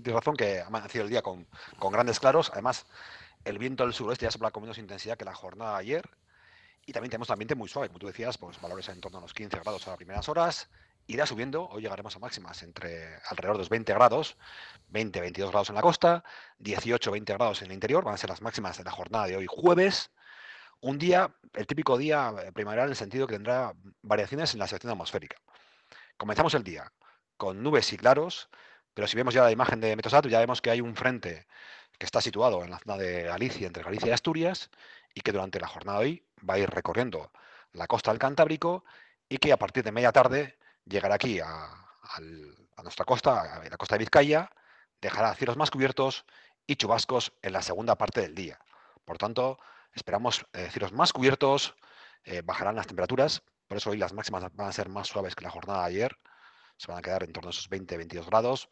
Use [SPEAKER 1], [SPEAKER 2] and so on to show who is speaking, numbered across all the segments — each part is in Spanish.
[SPEAKER 1] Tienes razón que ha amanecido el día con, con grandes claros. Además, el viento del suroeste ya sopla con menos intensidad que la jornada de ayer. Y también tenemos un ambiente muy suave, como tú decías, pues valores en torno a los 15 grados a las primeras horas. Irá subiendo, hoy llegaremos a máximas entre alrededor de los 20 grados, 20, 22 grados en la costa, 18, 20 grados en el interior, van a ser las máximas de la jornada de hoy jueves. Un día, el típico día eh, primaveral en el sentido que tendrá variaciones en la sección atmosférica. Comenzamos el día con nubes y claros, pero si vemos ya la imagen de Metosat, ya vemos que hay un frente que está situado en la zona de Galicia, entre Galicia y Asturias, y que durante la jornada de hoy va a ir recorriendo la costa del Cantábrico y que a partir de media tarde llegará aquí a, nuestra costa, a la costa de Vizcaya, dejará cielos más cubiertos y chubascos en la segunda parte del día. Por tanto, esperamos eh, cielos más cubiertos, eh, bajarán las temperaturas, por eso hoy las máximas van a ser más suaves que la jornada de ayer, se van a quedar en torno a esos 20-22 grados,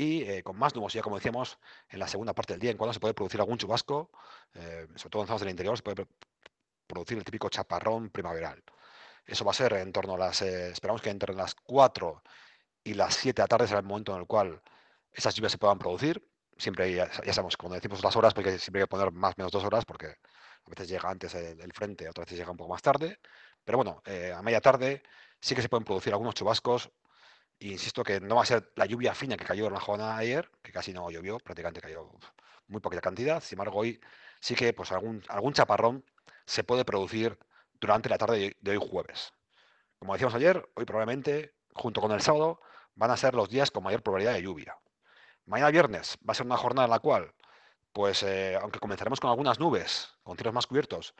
[SPEAKER 1] y eh, con más nubosidad, como decíamos, en la segunda parte del día, en cuando se puede producir algún chubasco, sobre todo en zonas del interior, se puede producir el típico chaparrón primaveral. Eso va a ser en torno a las, eh, esperamos que entre las 4 y las 7 de la tarde será el momento en el cual esas lluvias se puedan producir. Siempre, ya, sabemos, cuando decimos las horas, porque siempre hay que poner más o menos dos horas, porque a veces llega antes el, frente, otras veces llega un poco más tarde. Pero bueno, eh, a media tarde sí que se pueden producir algunos chubascos. Insisto que no va a ser la lluvia fina que cayó en la jornada ayer, que casi no llovió, prácticamente cayó muy poquita cantidad. Sin embargo, hoy sí que pues, algún, algún chaparrón se puede producir durante la tarde de hoy jueves. Como decíamos ayer, hoy probablemente, junto con el sábado, van a ser los días con mayor probabilidad de lluvia. Mañana viernes va a ser una jornada en la cual, pues eh, aunque comenzaremos con algunas nubes, con cielos más cubiertos,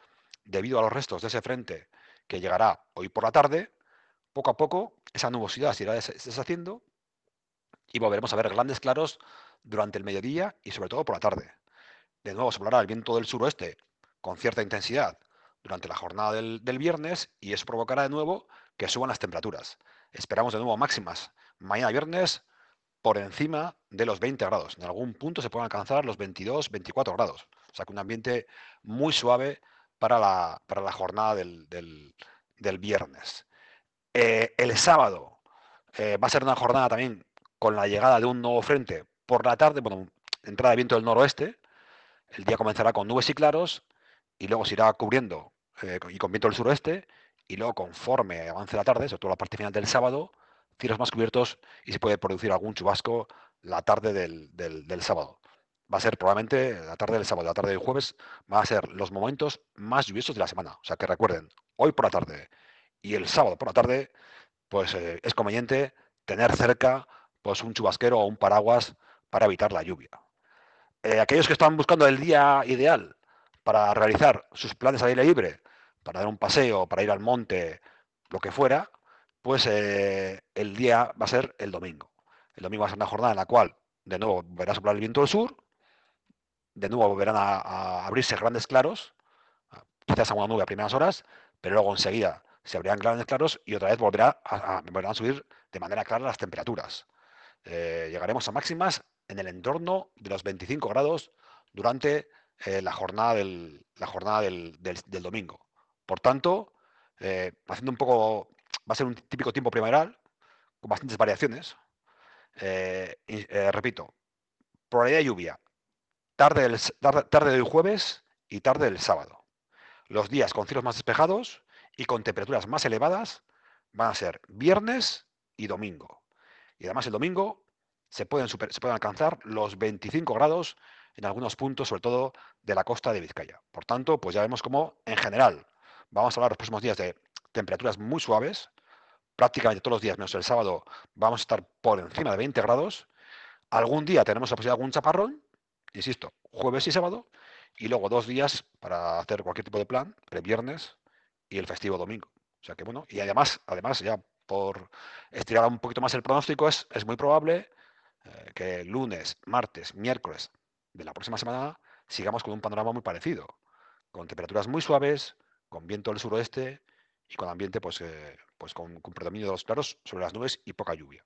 [SPEAKER 1] debido a los restos de ese frente que llegará hoy por la tarde, poco a poco esa nubosidad se irá deshaciendo y volveremos a ver grandes claros durante el mediodía y sobre todo por la tarde. De nuevo soplará el viento del suroeste con cierta intensidad durante la jornada del, viernes y eso provocará de nuevo que suban las temperaturas. Esperamos de nuevo máximas mañana viernes por encima de los 20 grados. En algún punto se pueden alcanzar los 22, 24 grados. O sea que un ambiente muy suave para la, para la jornada del, viernes. Eh, el sábado eh, va a ser una jornada también con la llegada de un nuevo frente por la tarde, bueno, entrada de viento del noroeste. El día comenzará con nubes y claros y luego se irá cubriendo eh, y con viento del suroeste, y luego conforme avance la tarde, sobre todo la parte final del sábado, cielos más cubiertos y se puede producir algún chubasco la tarde del, sábado. Va a ser probablemente la tarde del sábado, la tarde del jueves, va a ser los momentos más lluviosos de la semana. O sea que recuerden, hoy por la tarde y el sábado por la tarde, pues eh, es conveniente tener cerca pues un chubasquero o un paraguas para evitar la lluvia. Eh, aquellos que están buscando el día ideal para realizar sus planes al aire libre, para dar un paseo, para ir al monte, lo que fuera, pues eh, el día va a ser el domingo. El domingo va a ser una jornada en la cual, de nuevo, volverá a soplar el viento del sur, de nuevo volverán a, abrirse grandes claros, quizás a una nube a primeras horas, pero luego enseguida se abrirán grandes claros y otra vez volverá a, volverán a subir de manera clara las temperaturas. Eh, llegaremos a máximas en el entorno de los 25 grados durante eh, la jornada, del, la jornada del, domingo. Por tanto, eh, haciendo un poco, va a ser un típico tiempo primaveral, con bastantes variaciones. Repito, probabilidad de lluvia, tarde del, tarde del jueves y tarde del sábado. Los días con cielos más despejados y con temperaturas más elevadas van a ser viernes y domingo. Y además el domingo se pueden, se pueden alcanzar los 25 grados en algunos puntos, sobre todo de la costa de Vizcaya. Por tanto, pues ya vemos cómo, en general, vamos a hablar los próximos días de temperaturas muy suaves. Prácticamente todos los días, menos el sábado, vamos a estar por encima de 20 grados. Algún día tenemos la posibilidad de algún chaparrón, insisto, jueves y sábado, y luego dos días para hacer cualquier tipo de plan, el viernes y el festivo domingo. O sea que bueno, y además, además ya por estirar un poquito más el pronóstico, es, es muy probable eh, que lunes, martes, miércoles de la próxima semana sigamos con un panorama muy parecido, con temperaturas muy suaves, con viento del suroeste y con ambiente pues, eh, pues con, con predominio de los claros sobre las nubes y poca lluvia.